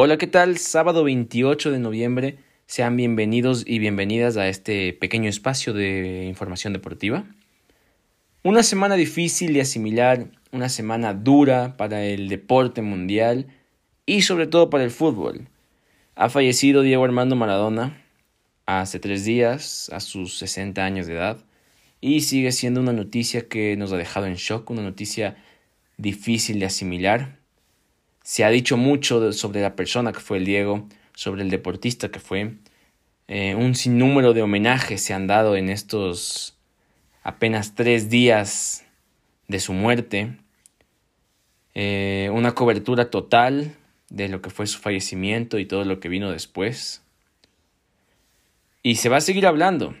Hola, ¿qué tal? Sábado 28 de noviembre. Sean bienvenidos y bienvenidas a este pequeño espacio de información deportiva. Una semana difícil de asimilar, una semana dura para el deporte mundial y sobre todo para el fútbol. Ha fallecido Diego Armando Maradona hace tres días, a sus 60 años de edad, y sigue siendo una noticia que nos ha dejado en shock, una noticia difícil de asimilar, se ha dicho mucho sobre la persona que fue el Diego, sobre el deportista que fue. Eh, un sinnúmero de homenajes se han dado en estos apenas tres días de su muerte. Eh, una cobertura total de lo que fue su fallecimiento y todo lo que vino después. Y se va a seguir hablando.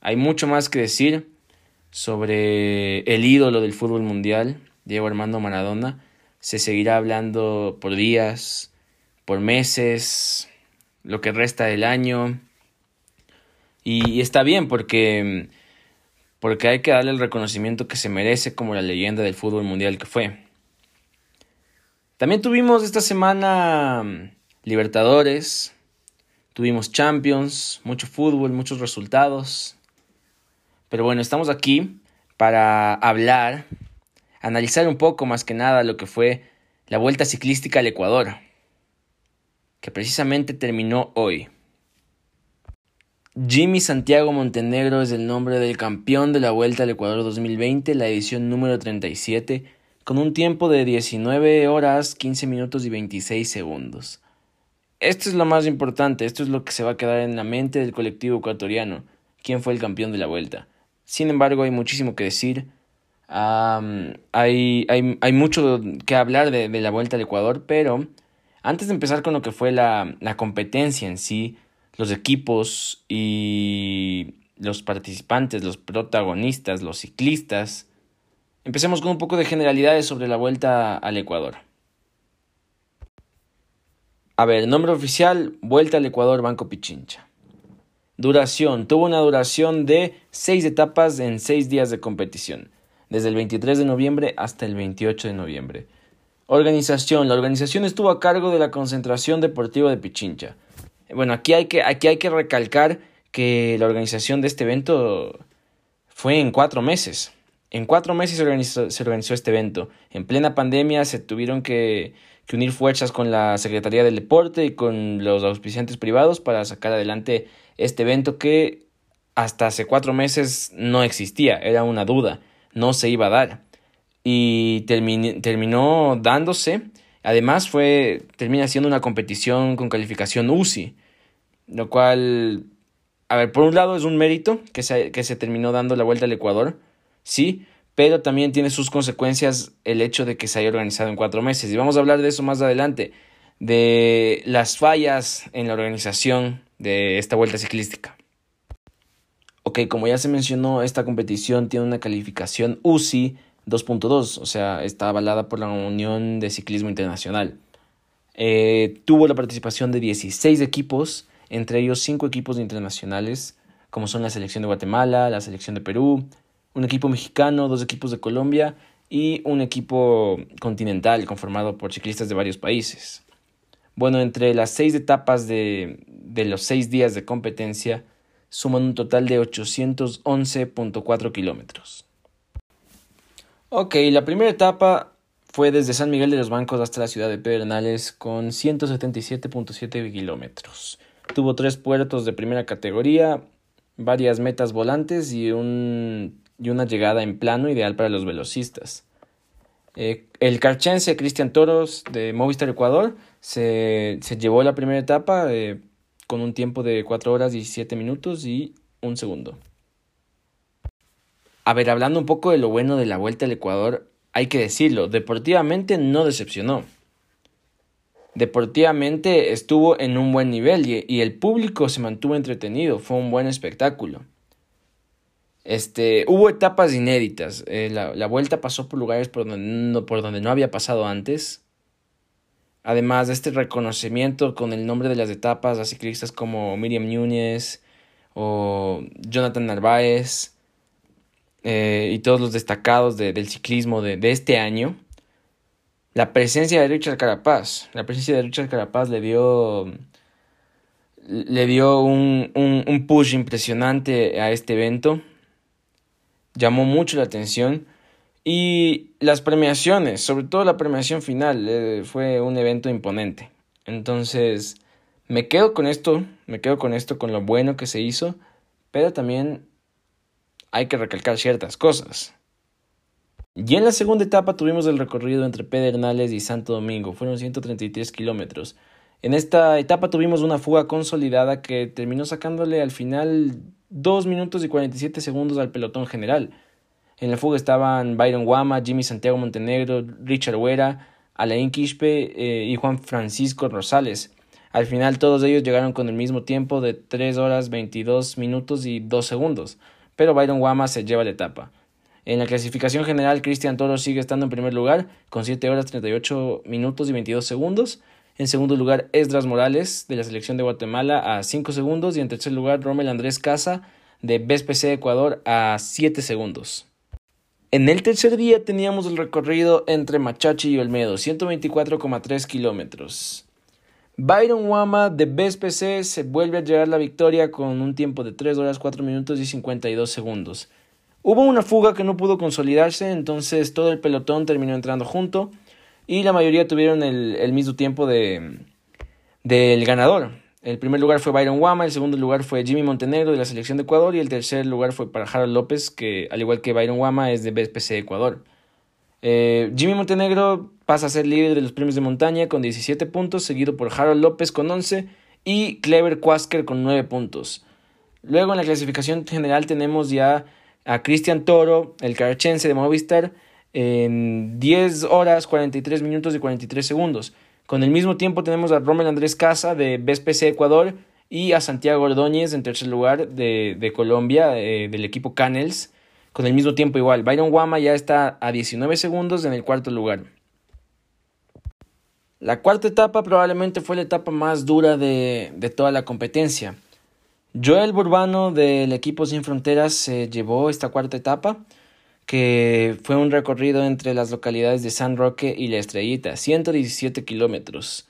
Hay mucho más que decir sobre el ídolo del fútbol mundial, Diego Armando Maradona se seguirá hablando por días, por meses, lo que resta del año. Y, está bien porque, porque hay que darle el reconocimiento que se merece como la leyenda del fútbol mundial que fue. También tuvimos esta semana mm, Libertadores, tuvimos Champions, mucho fútbol, muchos resultados. Pero bueno, estamos aquí para hablar analizar un poco más que nada lo que fue la Vuelta Ciclística al Ecuador, que precisamente terminó hoy. Jimmy Santiago Montenegro es el nombre del campeón de la Vuelta al Ecuador 2020, la edición número 37, con un tiempo de 19 horas, 15 minutos y 26 segundos. Esto es lo más importante, esto es lo que se va a quedar en la mente del colectivo ecuatoriano, quién fue el campeón de la Vuelta. Sin embargo, hay muchísimo que decir, hay, hay, hay, mucho que hablar de, la vuelta al Ecuador, pero antes de empezar con lo que fue la, la competencia en sí, los equipos y los participantes, los protagonistas, los ciclistas, empecemos con un poco de generalidades sobre la vuelta al Ecuador. A ver, nombre oficial, Vuelta al Ecuador Banco Pichincha. Duración, tuvo una duración de seis etapas en seis días de competición desde el 23 de noviembre hasta el 28 de noviembre. Organización. La organización estuvo a cargo de la Concentración Deportiva de Pichincha. Bueno, aquí hay que, aquí hay que recalcar que la organización de este evento fue en cuatro meses. En cuatro meses se organizó, este evento. En plena pandemia se tuvieron que, unir fuerzas con la Secretaría del Deporte y con los auspiciantes privados para sacar adelante este evento que hasta hace cuatro meses no existía, era una duda no se iba a dar. Y terminó dándose. Además, fue, termina siendo una competición con calificación UCI. Lo cual, a ver, por un lado es un mérito que se, que se terminó dando la vuelta al Ecuador, sí, pero también tiene sus consecuencias el hecho de que se haya organizado en cuatro meses. Y vamos a hablar de eso más adelante, de las fallas en la organización de esta vuelta ciclística. Ok, como ya se mencionó, esta competición tiene una calificación UCI 2.2, o sea, está avalada por la Unión de Ciclismo Internacional. Eh, tuvo la participación de 16 equipos, entre ellos 5 equipos internacionales, como son la selección de Guatemala, la selección de Perú, un equipo mexicano, dos equipos de Colombia y un equipo continental conformado por ciclistas de varios países. Bueno, entre las seis etapas de, de los seis días de competencia, suman un total de 811.4 kilómetros. Ok, la primera etapa fue desde San Miguel de los Bancos hasta la ciudad de Pedernales con 177.7 kilómetros. Tuvo tres puertos de primera categoría, varias metas volantes y, un, y una llegada en plano ideal para los velocistas. Eh, el carchense Cristian Toros de Movistar Ecuador se, se llevó la primera etapa eh, con un tiempo de 4 horas 17 minutos y un segundo. A ver, hablando un poco de lo bueno de la vuelta al Ecuador, hay que decirlo, deportivamente no decepcionó. Deportivamente estuvo en un buen nivel y, el público se mantuvo entretenido, fue un buen espectáculo. Este, hubo etapas inéditas, eh, la, la, vuelta pasó por lugares por donde, no, por donde no había pasado antes, Además de este reconocimiento con el nombre de las etapas a ciclistas como Miriam Núñez o Jonathan Narváez eh, y todos los destacados del ciclismo de, este año, la presencia de Richard Carapaz. La presencia de Richard Carapaz le dio, le dio un, un, push impresionante a este evento. Llamó mucho la atención. Y las premiaciones, sobre todo la premiación final, eh, fue un evento imponente. Entonces, me quedo con esto, me quedo con esto, con lo bueno que se hizo, pero también hay que recalcar ciertas cosas. Y en la segunda etapa tuvimos el recorrido entre Pedernales y Santo Domingo, fueron 133 kilómetros. En esta etapa tuvimos una fuga consolidada que terminó sacándole al final 2 minutos y 47 segundos al pelotón general. En la fuga estaban Byron Guama, Jimmy Santiago Montenegro, Richard Huera, Alain Quispe eh, y Juan Francisco Rosales. Al final todos ellos llegaron con el mismo tiempo de 3 horas 22 minutos y 2 segundos, pero Byron Guama se lleva la etapa. En la clasificación general, Cristian Toro sigue estando en primer lugar con 7 horas 38 minutos y 22 segundos. En segundo lugar, Esdras Morales de la selección de Guatemala a 5 segundos. Y en tercer lugar, Rommel Andrés Casa de BSPC Ecuador a 7 segundos. En el tercer día teníamos el recorrido entre Machachi y Olmedo, 124,3 kilómetros. Byron Wama de BSPC se vuelve a llegar la victoria con un tiempo de 3 horas 4 minutos y 52 segundos. Hubo una fuga que no pudo consolidarse, entonces todo el pelotón terminó entrando junto y la mayoría tuvieron el, mismo tiempo de, del ganador. El primer lugar fue Byron Wama, el segundo lugar fue Jimmy Montenegro de la selección de Ecuador y el tercer lugar fue para Harold López, que al igual que Byron Wama es de BSPC Ecuador. Eh, Jimmy Montenegro pasa a ser líder de los premios de montaña con 17 puntos, seguido por Harold López con 11 y Clever Quasker con 9 puntos. Luego en la clasificación general tenemos ya a Cristian Toro, el carachense de Movistar, en 10 horas 43 minutos y 43 segundos. Con el mismo tiempo tenemos a Rommel Andrés Casa de BSPC Ecuador y a Santiago Ordóñez en tercer lugar de, Colombia, eh, del equipo Canels, con el mismo tiempo igual. Byron Guama ya está a 19 segundos en el cuarto lugar. La cuarta etapa probablemente fue la etapa más dura de toda la competencia. Joel Burbano del equipo Sin Fronteras se llevó esta cuarta etapa, que fue un recorrido entre las localidades de San Roque y La Estrellita, 117 kilómetros.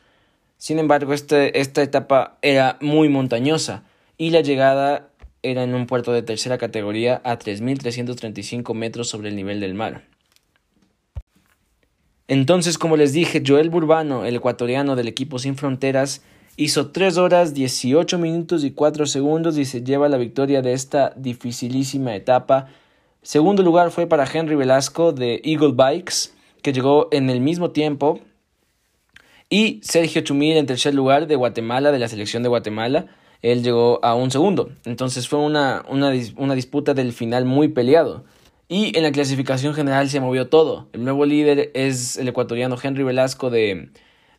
Sin embargo, este, esta etapa era muy montañosa y la llegada era en un puerto de tercera categoría a 3.335 metros sobre el nivel del mar. Entonces, como les dije, Joel Burbano, el ecuatoriano del equipo Sin Fronteras, Hizo 3 horas 18 minutos y 4 segundos y se lleva la victoria de esta dificilísima etapa. Segundo lugar fue para Henry Velasco de Eagle Bikes, que llegó en el mismo tiempo. Y Sergio Chumil en tercer lugar de Guatemala, de la selección de Guatemala. Él llegó a un segundo. Entonces fue una, una, una disputa del final muy peleado. Y en la clasificación general se movió todo. El nuevo líder es el ecuatoriano Henry Velasco de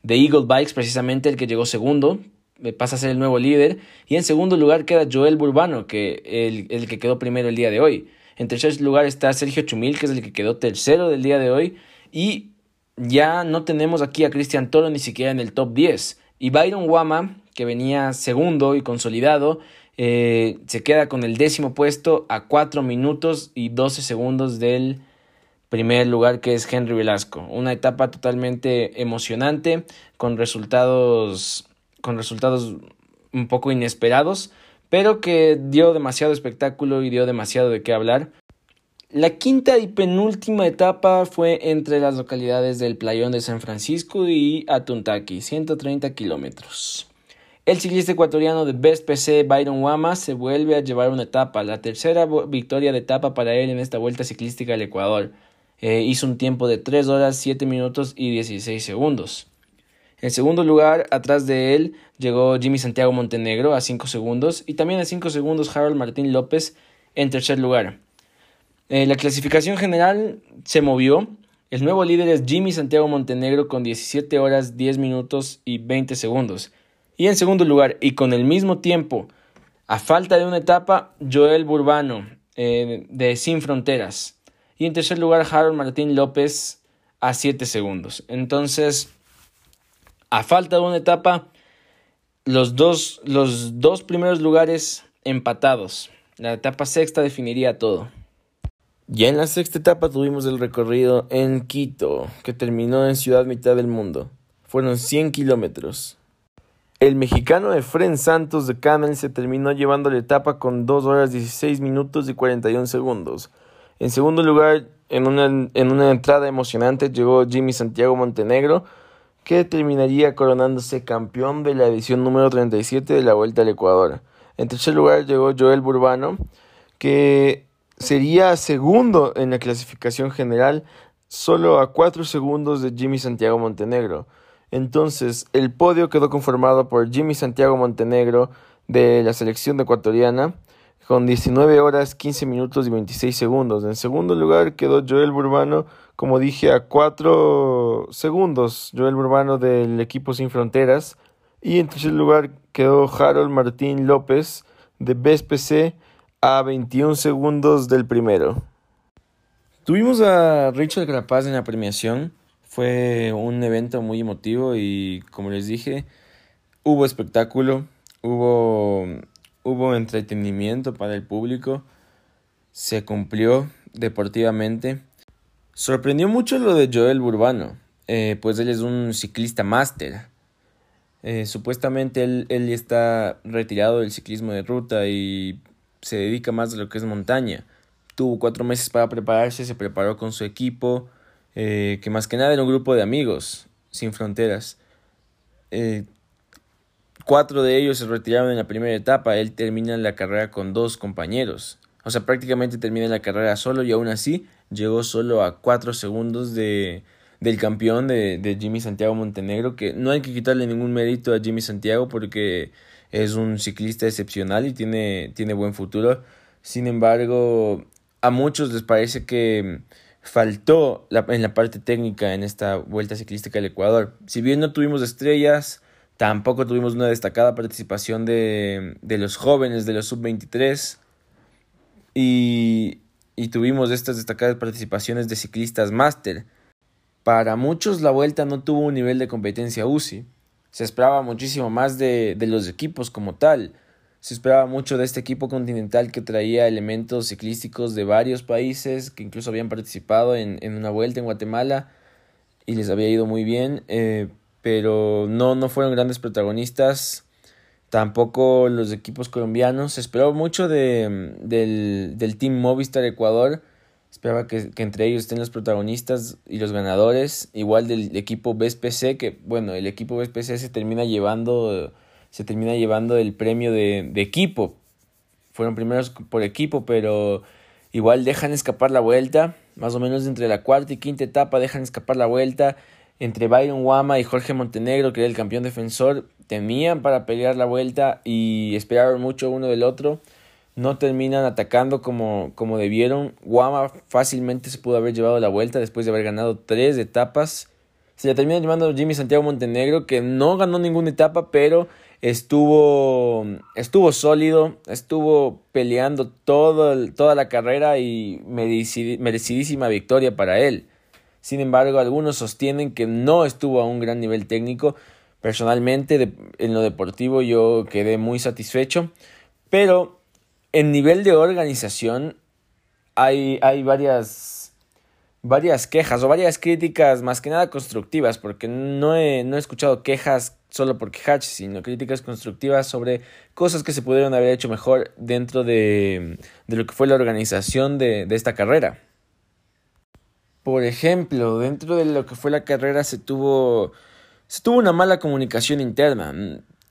de Eagle Bikes, precisamente el que llegó segundo, eh, pasa a ser el nuevo líder. Y en segundo lugar queda Joel Burbano, que el, el que quedó primero el día de hoy. En tercer lugar está Sergio Chumil, que es el que quedó tercero del día de hoy. Y ya no tenemos aquí a Cristian Toro ni siquiera en el top 10. Y Byron Wama, que venía segundo y consolidado, eh, se queda con el décimo puesto a 4 minutos y 12 segundos del primer lugar que es Henry Velasco. Una etapa totalmente emocionante con resultados con resultados un poco inesperados, pero que dio demasiado espectáculo y dio demasiado de qué hablar. La quinta y penúltima etapa fue entre las localidades del Playón de San Francisco y Atuntaki, 130 kilómetros. El ciclista ecuatoriano de Best PC, Byron Wama, se vuelve a llevar una etapa, la tercera victoria de etapa para él en esta vuelta ciclística al Ecuador. Eh, hizo un tiempo de 3 horas 7 minutos y 16 segundos. En segundo lugar, atrás de él, llegó Jimmy Santiago Montenegro a 5 segundos y también a 5 segundos Harold Martín López en tercer lugar. Eh, la clasificación general se movió. El nuevo líder es Jimmy Santiago Montenegro con 17 horas 10 minutos y 20 segundos. Y en segundo lugar, y con el mismo tiempo, a falta de una etapa, Joel Burbano eh, de Sin Fronteras y en tercer lugar, Harold Martín López a 7 segundos. Entonces, a falta de una etapa, los dos, los dos primeros lugares empatados. La etapa sexta definiría todo. Ya en la sexta etapa tuvimos el recorrido en Quito, que terminó en Ciudad Mitad del Mundo. Fueron 100 kilómetros. El mexicano Efren Santos de Camel se terminó llevando la etapa con 2 horas 16 minutos y 41 segundos. En segundo lugar, en una, en una entrada emocionante, llegó Jimmy Santiago Montenegro, que terminaría coronándose campeón de la edición número 37 de la Vuelta al Ecuador. En tercer lugar llegó Joel Burbano, que sería segundo en la clasificación general, solo a cuatro segundos de Jimmy Santiago Montenegro. Entonces, el podio quedó conformado por Jimmy Santiago Montenegro de la selección ecuatoriana, con 19 horas 15 minutos y 26 segundos. En segundo lugar quedó Joel Burbano, como dije, a cuatro segundos. Joel Burbano del equipo Sin Fronteras. Y en tercer lugar quedó Harold Martín López de BSPC a 21 segundos del primero. Tuvimos a Richard Grapaz en la premiación. Fue un evento muy emotivo y como les dije, hubo espectáculo, hubo, hubo entretenimiento para el público, se cumplió deportivamente. Sorprendió mucho lo de Joel Burbano, eh, pues él es un ciclista máster. Eh, supuestamente él, él está retirado del ciclismo de ruta y se dedica más a lo que es montaña. Tuvo cuatro meses para prepararse, se preparó con su equipo, eh, que más que nada era un grupo de amigos sin fronteras. Cuatro de ellos se retiraron en la primera etapa, él termina la carrera con dos compañeros. O sea, prácticamente termina la carrera solo y aún así llegó solo a cuatro segundos de, del campeón de, de Jimmy Santiago Montenegro, que no hay que quitarle ningún mérito a Jimmy Santiago porque es un ciclista excepcional y tiene, tiene buen futuro. Sin embargo, a muchos les parece que faltó en la parte técnica en esta vuelta ciclística del Ecuador. Si bien no tuvimos estrellas, tampoco tuvimos una destacada participación de, de los jóvenes de los sub-23 y, y tuvimos estas destacadas participaciones de ciclistas máster. Para muchos la vuelta no tuvo un nivel de competencia UCI. Se esperaba muchísimo más de, de los equipos como tal. Se esperaba mucho de este equipo continental que traía elementos ciclísticos de varios países que incluso habían participado en, en una vuelta en Guatemala y les había ido muy bien, eh, pero no, no fueron grandes protagonistas. Tampoco los equipos colombianos. Esperó mucho de, del, del Team Movistar Ecuador Esperaba que, que, entre ellos estén los protagonistas y los ganadores, igual del equipo BSPC, que bueno, el equipo BSPC se termina llevando, se termina llevando el premio de, de equipo. Fueron primeros por equipo, pero igual dejan escapar la vuelta, más o menos entre la cuarta y quinta etapa dejan escapar la vuelta. Entre Byron Wama y Jorge Montenegro, que era el campeón defensor, temían para pelear la vuelta y esperaron mucho uno del otro no terminan atacando como, como debieron. Guama fácilmente se pudo haber llevado la vuelta después de haber ganado tres etapas. Se la termina llevando Jimmy Santiago Montenegro, que no ganó ninguna etapa, pero estuvo, estuvo sólido, estuvo peleando todo, toda la carrera y merecidísima victoria para él. Sin embargo, algunos sostienen que no estuvo a un gran nivel técnico. Personalmente, en lo deportivo, yo quedé muy satisfecho, pero en nivel de organización hay, hay varias, varias quejas o varias críticas más que nada constructivas, porque no he, no he escuchado quejas solo por quejarse, sino críticas constructivas sobre cosas que se pudieron haber hecho mejor dentro de, de lo que fue la organización de, de esta carrera. Por ejemplo, dentro de lo que fue la carrera se tuvo, se tuvo una mala comunicación interna.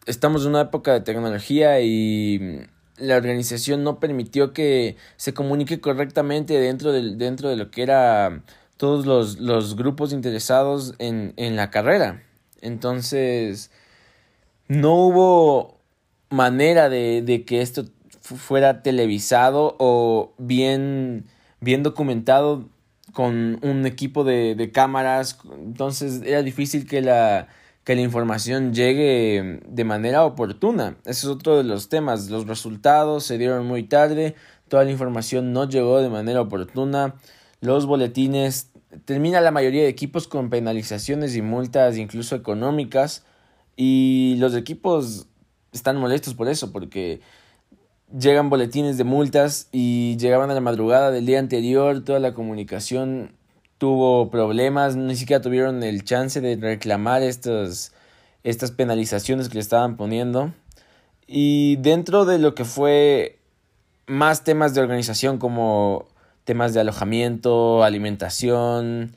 Estamos en una época de tecnología y la organización no permitió que se comunique correctamente dentro de, dentro de lo que era todos los, los grupos interesados en, en la carrera. Entonces, no hubo manera de, de que esto fuera televisado o bien, bien documentado con un equipo de, de cámaras. Entonces era difícil que la, que la información llegue de manera oportuna. Ese es otro de los temas. Los resultados se dieron muy tarde, toda la información no llegó de manera oportuna. Los boletines, termina la mayoría de equipos con penalizaciones y multas incluso económicas y los equipos están molestos por eso porque llegan boletines de multas y llegaban a la madrugada del día anterior, toda la comunicación tuvo problemas, ni siquiera tuvieron el chance de reclamar estas, estas penalizaciones que le estaban poniendo. Y dentro de lo que fue más temas de organización como temas de alojamiento, alimentación,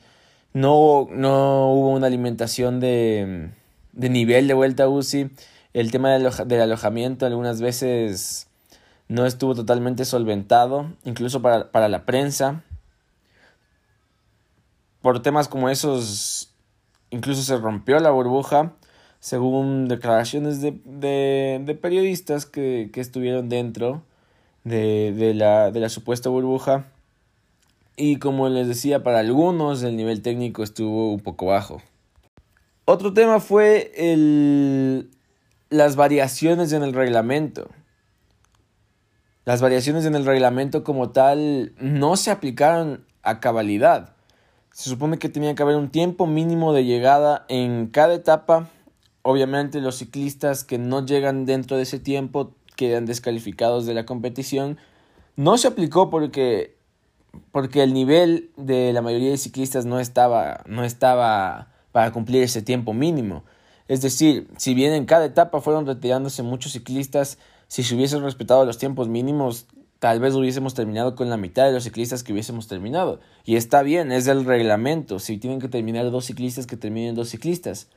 no, no hubo una alimentación de, de nivel de vuelta a UCI. El tema del, del alojamiento algunas veces no estuvo totalmente solventado, incluso para, para la prensa. Por temas como esos, incluso se rompió la burbuja, según declaraciones de, de, de periodistas que, que, estuvieron dentro de, de, la, de la supuesta burbuja. Y como les decía, para algunos el nivel técnico estuvo un poco bajo. Otro tema fue el, las variaciones en el reglamento. Las variaciones en el reglamento como tal no se aplicaron a cabalidad. Se supone que tenía que haber un tiempo mínimo de llegada en cada etapa. Obviamente los ciclistas que no llegan dentro de ese tiempo quedan descalificados de la competición. No se aplicó porque, porque el nivel de la mayoría de ciclistas no estaba, no estaba para cumplir ese tiempo mínimo. Es decir, si bien en cada etapa fueron retirándose muchos ciclistas, si se hubiesen respetado los tiempos mínimos, tal vez hubiésemos terminado con la mitad de los ciclistas que hubiésemos terminado. Y está bien, es el reglamento. Si tienen que terminar dos ciclistas, que terminen dos ciclistas.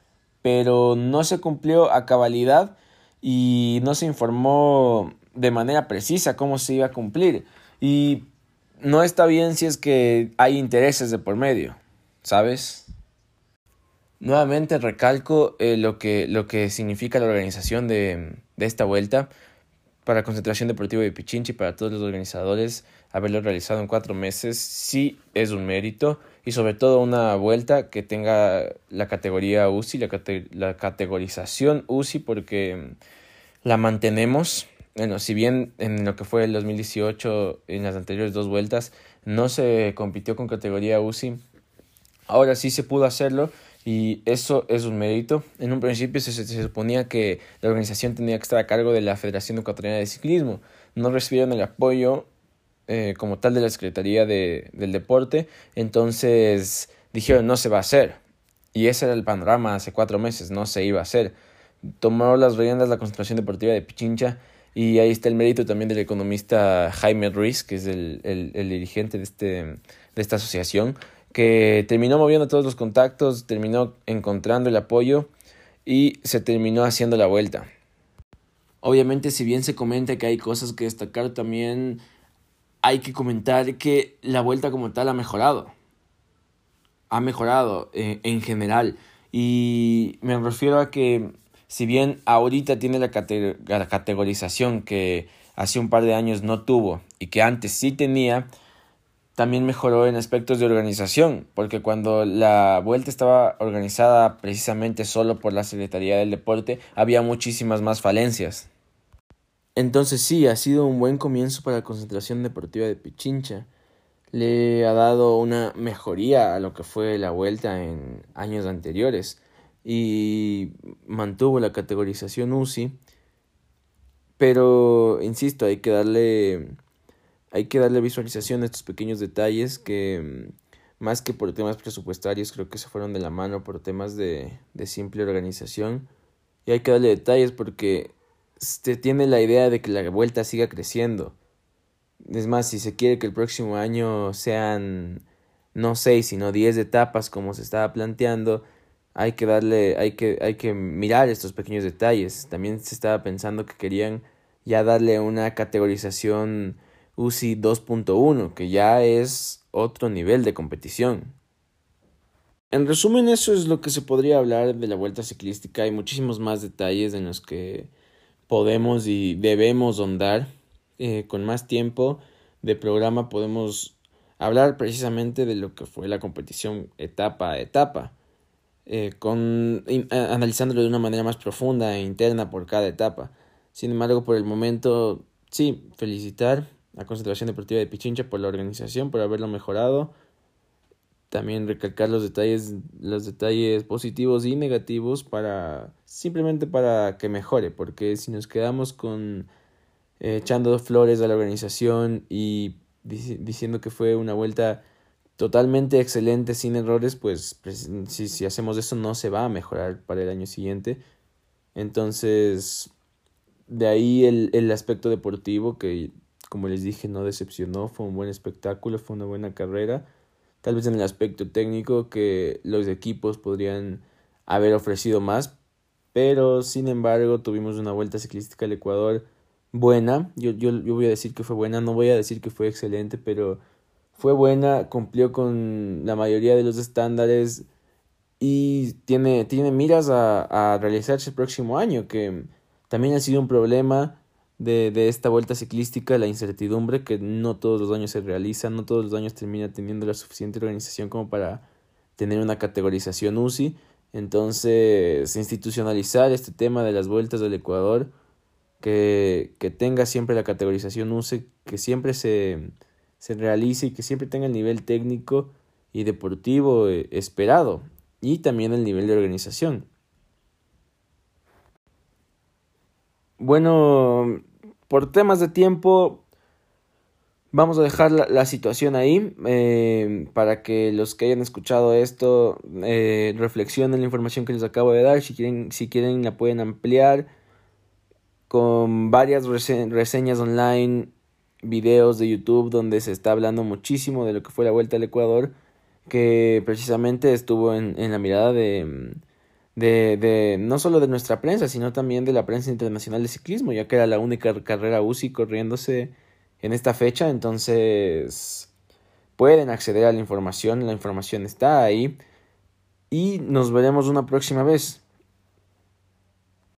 Pero no se cumplió a cabalidad y no se informó de manera precisa cómo se iba a cumplir. Y no está bien si es que hay intereses de por medio, ¿sabes? Nuevamente recalco eh, lo, que, lo que significa la organización de, de esta vuelta para Concentración Deportiva de Pichinchi, para todos los organizadores, haberlo realizado en cuatro meses sí es un mérito y sobre todo una vuelta que tenga la categoría UCI, la, la categorización UCI, porque la mantenemos. Bueno, si bien en lo que fue el 2018, en las anteriores dos vueltas, no se compitió con categoría UCI, ahora sí se pudo hacerlo y eso es un mérito. En un principio se, suponía que la organización tenía que estar a cargo de la Federación Ecuatoriana de Ciclismo. No recibieron el apoyo eh, como tal de la Secretaría de, del Deporte, entonces dijeron no se va a hacer. Y ese era el panorama hace cuatro meses, no se iba a hacer. Tomó las riendas la Concentración Deportiva de Pichincha y ahí está el mérito también del economista Jaime Ruiz, que es el, el, el dirigente de, este, de esta asociación que terminó moviendo todos los contactos, terminó encontrando el apoyo y se terminó haciendo la vuelta. Obviamente, si bien se comenta que hay cosas que destacar, también hay que comentar que la vuelta como tal ha mejorado. Ha mejorado eh, en general. Y me refiero a que si bien ahorita tiene la, la categorización que hace un par de años no tuvo y que antes sí tenía, también mejoró en aspectos de organización, porque cuando la vuelta estaba organizada precisamente solo por la Secretaría del Deporte, había muchísimas más falencias. Entonces sí, ha sido un buen comienzo para la concentración deportiva de Pichincha. Le ha dado una mejoría a lo que fue la vuelta en años anteriores y mantuvo la categorización UCI. Pero, insisto, hay que darle hay que darle visualización a estos pequeños detalles que mm, más que por temas presupuestarios creo que se fueron de la mano por temas de, de simple organización y hay que darle detalles porque se tiene la idea de que la vuelta siga creciendo. Es más, si se quiere que el próximo año sean no seis, sino diez etapas como se estaba planteando, hay que darle, hay que, hay que mirar estos pequeños detalles. También se estaba pensando que querían ya darle una categorización UCI 2.1, que ya es otro nivel de competición. En resumen, eso es lo que se podría hablar de la vuelta ciclística. Hay muchísimos más detalles en los que podemos y debemos ahondar. Eh, con más tiempo de programa podemos hablar precisamente de lo que fue la competición etapa a etapa, eh, con, analizándolo de una manera más profunda e interna por cada etapa. Sin embargo, por el momento, sí, felicitar la Concentración Deportiva de Pichincha por la organización, por haberlo mejorado. También recalcar los detalles, los detalles positivos y negativos para simplemente para que mejore, porque si nos quedamos con eh, echando flores a la organización y diciendo que fue una vuelta totalmente excelente, sin errores, pues si, si hacemos eso no se va a mejorar para el año siguiente. Entonces, de ahí el, el aspecto deportivo que, como les dije, no decepcionó, fue un buen espectáculo, fue una buena carrera. Tal vez en el aspecto técnico que los equipos podrían haber ofrecido más, pero sin embargo tuvimos una vuelta ciclística al Ecuador buena. Yo, yo, yo voy a decir que fue buena, no voy a decir que fue excelente, pero fue buena, cumplió con la mayoría de los estándares y tiene, tiene miras a, a realizarse el próximo año, que también ha sido un problema de, de esta vuelta ciclística, la incertidumbre, que no todos los años se realiza, no todos los años termina teniendo la suficiente organización como para tener una categorización UCI. Entonces, institucionalizar este tema de las vueltas del Ecuador, que, que tenga siempre la categorización UCI, que siempre se, se realice y que siempre tenga el nivel técnico y deportivo eh, esperado y también el nivel de organización. Bueno, por temas de tiempo, vamos a dejar la, situación ahí eh, para que los que hayan escuchado esto eh, reflexionen la información que les acabo de dar. Si quieren, si quieren la pueden ampliar con varias reseñas online, videos de YouTube donde se está hablando muchísimo de lo que fue la vuelta al Ecuador, que precisamente estuvo en, en la mirada de de, de no solo de nuestra prensa, sino también de la prensa internacional de ciclismo, ya que era la única carrera UCI corriéndose en esta fecha, entonces pueden acceder a la información, la información está ahí y nos veremos una próxima vez.